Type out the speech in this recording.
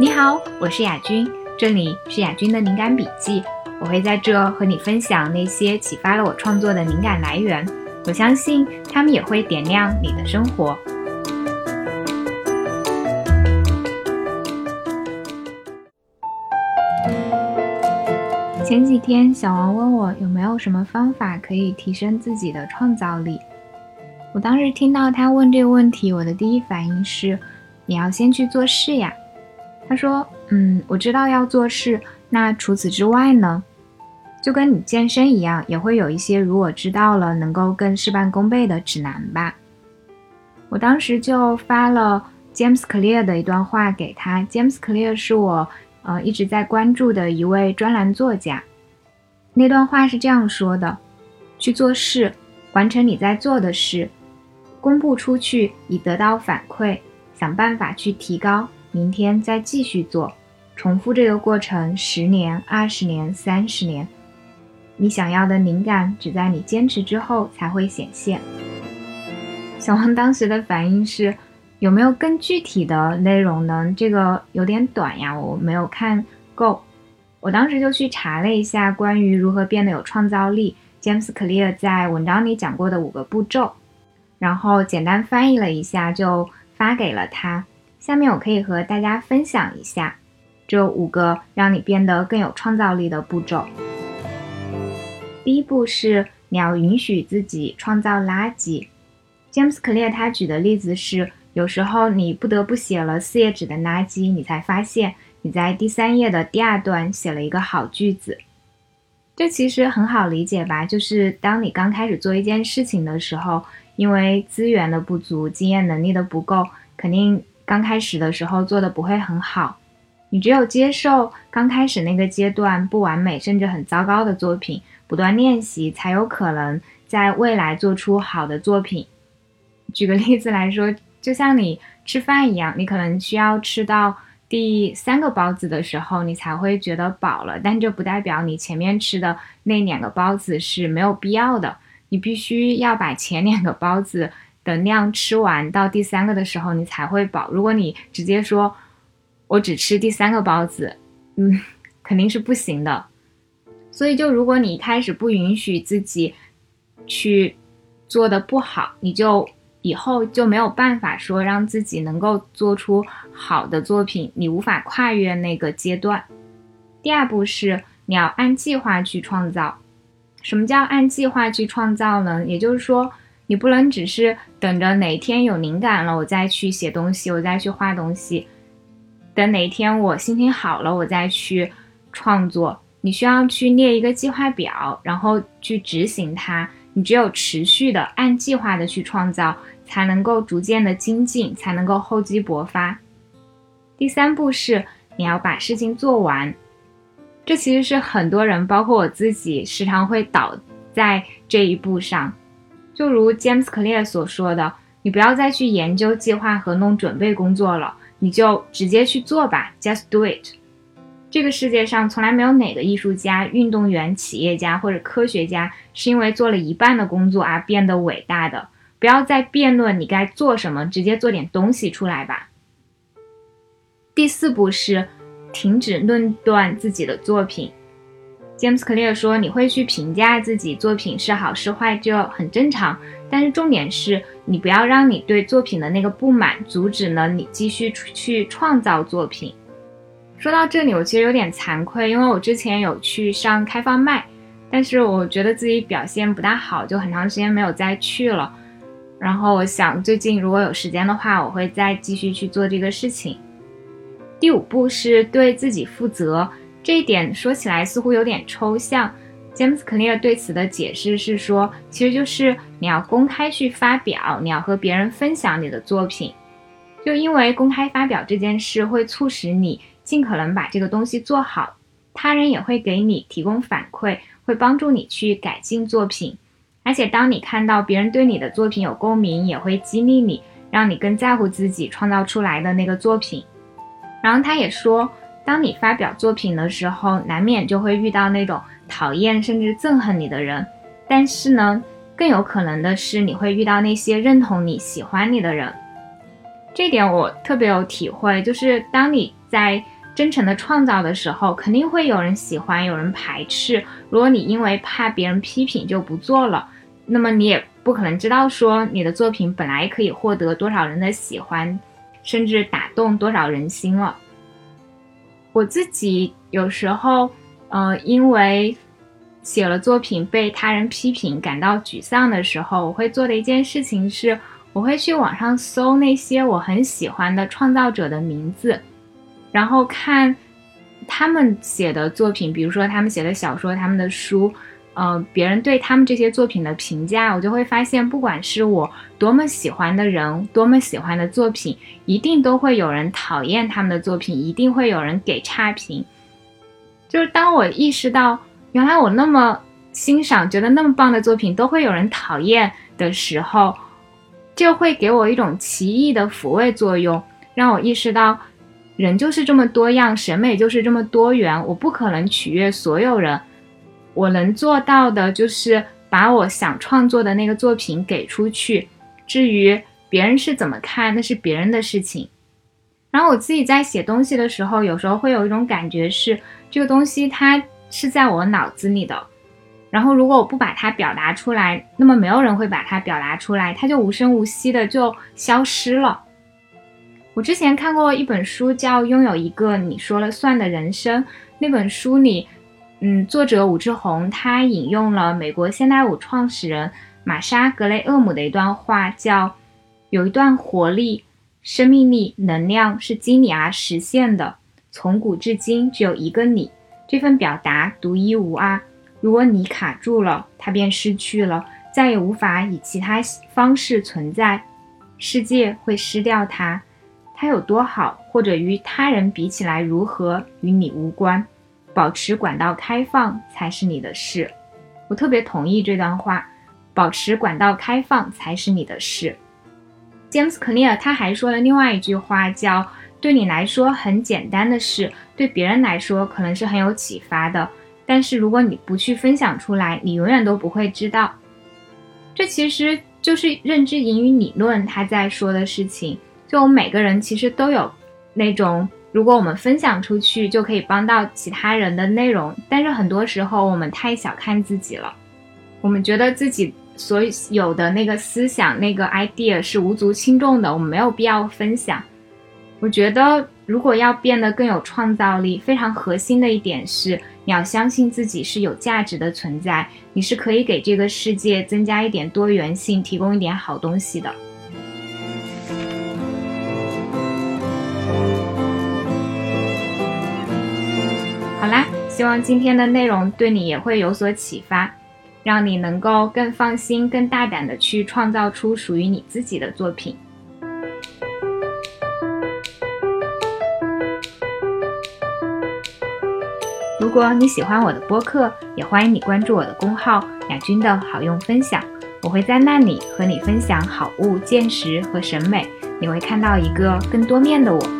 你好，我是雅君，这里是雅君的灵感笔记。我会在这和你分享那些启发了我创作的灵感来源，我相信他们也会点亮你的生活。前几天，小王问我有没有什么方法可以提升自己的创造力。我当时听到他问这个问题，我的第一反应是：你要先去做事呀。他说：“嗯，我知道要做事，那除此之外呢？就跟你健身一样，也会有一些如果知道了能够更事半功倍的指南吧。”我当时就发了 James Clear 的一段话给他。James Clear 是我呃一直在关注的一位专栏作家。那段话是这样说的：“去做事，完成你在做的事。”公布出去以得到反馈，想办法去提高，明天再继续做，重复这个过程十年、二十年、三十年，你想要的灵感只在你坚持之后才会显现。小王当时的反应是：有没有更具体的内容呢？这个有点短呀，我没有看够。我当时就去查了一下关于如何变得有创造力，James Clear 在文章里讲过的五个步骤。然后简单翻译了一下，就发给了他。下面我可以和大家分享一下这五个让你变得更有创造力的步骤。第一步是你要允许自己创造垃圾。James Clear 他举的例子是，有时候你不得不写了四页纸的垃圾，你才发现你在第三页的第二段写了一个好句子。这其实很好理解吧？就是当你刚开始做一件事情的时候。因为资源的不足，经验能力的不够，肯定刚开始的时候做的不会很好。你只有接受刚开始那个阶段不完美甚至很糟糕的作品，不断练习，才有可能在未来做出好的作品。举个例子来说，就像你吃饭一样，你可能需要吃到第三个包子的时候，你才会觉得饱了，但这不代表你前面吃的那两个包子是没有必要的。你必须要把前两个包子的量吃完，到第三个的时候你才会饱。如果你直接说“我只吃第三个包子”，嗯，肯定是不行的。所以，就如果你一开始不允许自己去做的不好，你就以后就没有办法说让自己能够做出好的作品，你无法跨越那个阶段。第二步是你要按计划去创造。什么叫按计划去创造呢？也就是说，你不能只是等着哪天有灵感了，我再去写东西，我再去画东西；等哪天我心情好了，我再去创作。你需要去列一个计划表，然后去执行它。你只有持续的按计划的去创造，才能够逐渐的精进，才能够厚积薄发。第三步是你要把事情做完。这其实是很多人，包括我自己，时常会倒在这一步上。就如 James Clear 所说的：“你不要再去研究计划和弄准备工作了，你就直接去做吧，just do it。”这个世界上从来没有哪个艺术家、运动员、企业家或者科学家是因为做了一半的工作而变得伟大的。不要再辩论你该做什么，直接做点东西出来吧。第四步是。停止论断自己的作品，James Clear 说：“你会去评价自己作品是好是坏，就很正常。但是重点是你不要让你对作品的那个不满阻止了你继续去创造作品。”说到这里，我其实有点惭愧，因为我之前有去上开放麦，但是我觉得自己表现不大好，就很长时间没有再去了。然后我想，最近如果有时间的话，我会再继续去做这个事情。第五步是对自己负责，这一点说起来似乎有点抽象。James Clear 对此的解释是说，其实就是你要公开去发表，你要和别人分享你的作品。就因为公开发表这件事会促使你尽可能把这个东西做好，他人也会给你提供反馈，会帮助你去改进作品。而且当你看到别人对你的作品有共鸣，也会激励你，让你更在乎自己创造出来的那个作品。然后他也说，当你发表作品的时候，难免就会遇到那种讨厌甚至憎恨你的人。但是呢，更有可能的是，你会遇到那些认同你喜欢你的人。这点我特别有体会，就是当你在真诚的创造的时候，肯定会有人喜欢，有人排斥。如果你因为怕别人批评就不做了，那么你也不可能知道说你的作品本来可以获得多少人的喜欢，甚至打动多少人心了。我自己有时候，呃，因为写了作品被他人批评感到沮丧的时候，我会做的一件事情是，我会去网上搜那些我很喜欢的创造者的名字。然后看他们写的作品，比如说他们写的小说、他们的书，呃，别人对他们这些作品的评价，我就会发现，不管是我多么喜欢的人，多么喜欢的作品，一定都会有人讨厌他们的作品，一定会有人给差评。就是当我意识到，原来我那么欣赏、觉得那么棒的作品，都会有人讨厌的时候，就会给我一种奇异的抚慰作用，让我意识到。人就是这么多样，审美就是这么多元，我不可能取悦所有人。我能做到的就是把我想创作的那个作品给出去。至于别人是怎么看，那是别人的事情。然后我自己在写东西的时候，有时候会有一种感觉是，这个东西它是在我脑子里的。然后如果我不把它表达出来，那么没有人会把它表达出来，它就无声无息的就消失了。我之前看过一本书，叫《拥有一个你说了算的人生》。那本书里，嗯，作者武志红他引用了美国现代舞创始人玛莎·格雷厄姆的一段话，叫“有一段活力、生命力、能量是经你而实现的，从古至今只有一个你，这份表达独一无二。如果你卡住了，它便失去了，再也无法以其他方式存在，世界会失掉它。”它有多好，或者与他人比起来如何，与你无关。保持管道开放才是你的事。我特别同意这段话。保持管道开放才是你的事。James Clear 他还说了另外一句话，叫“对你来说很简单的事，对别人来说可能是很有启发的。但是如果你不去分享出来，你永远都不会知道。”这其实就是认知盈余理论他在说的事情。就我们每个人其实都有那种，如果我们分享出去就可以帮到其他人的内容，但是很多时候我们太小看自己了，我们觉得自己所有的那个思想、那个 idea 是无足轻重的，我们没有必要分享。我觉得如果要变得更有创造力，非常核心的一点是，你要相信自己是有价值的存在，你是可以给这个世界增加一点多元性，提供一点好东西的。好啦，希望今天的内容对你也会有所启发，让你能够更放心、更大胆的去创造出属于你自己的作品。如果你喜欢我的播客，也欢迎你关注我的公号“雅君的好用分享”，我会在那里和你分享好物、见识和审美，你会看到一个更多面的我。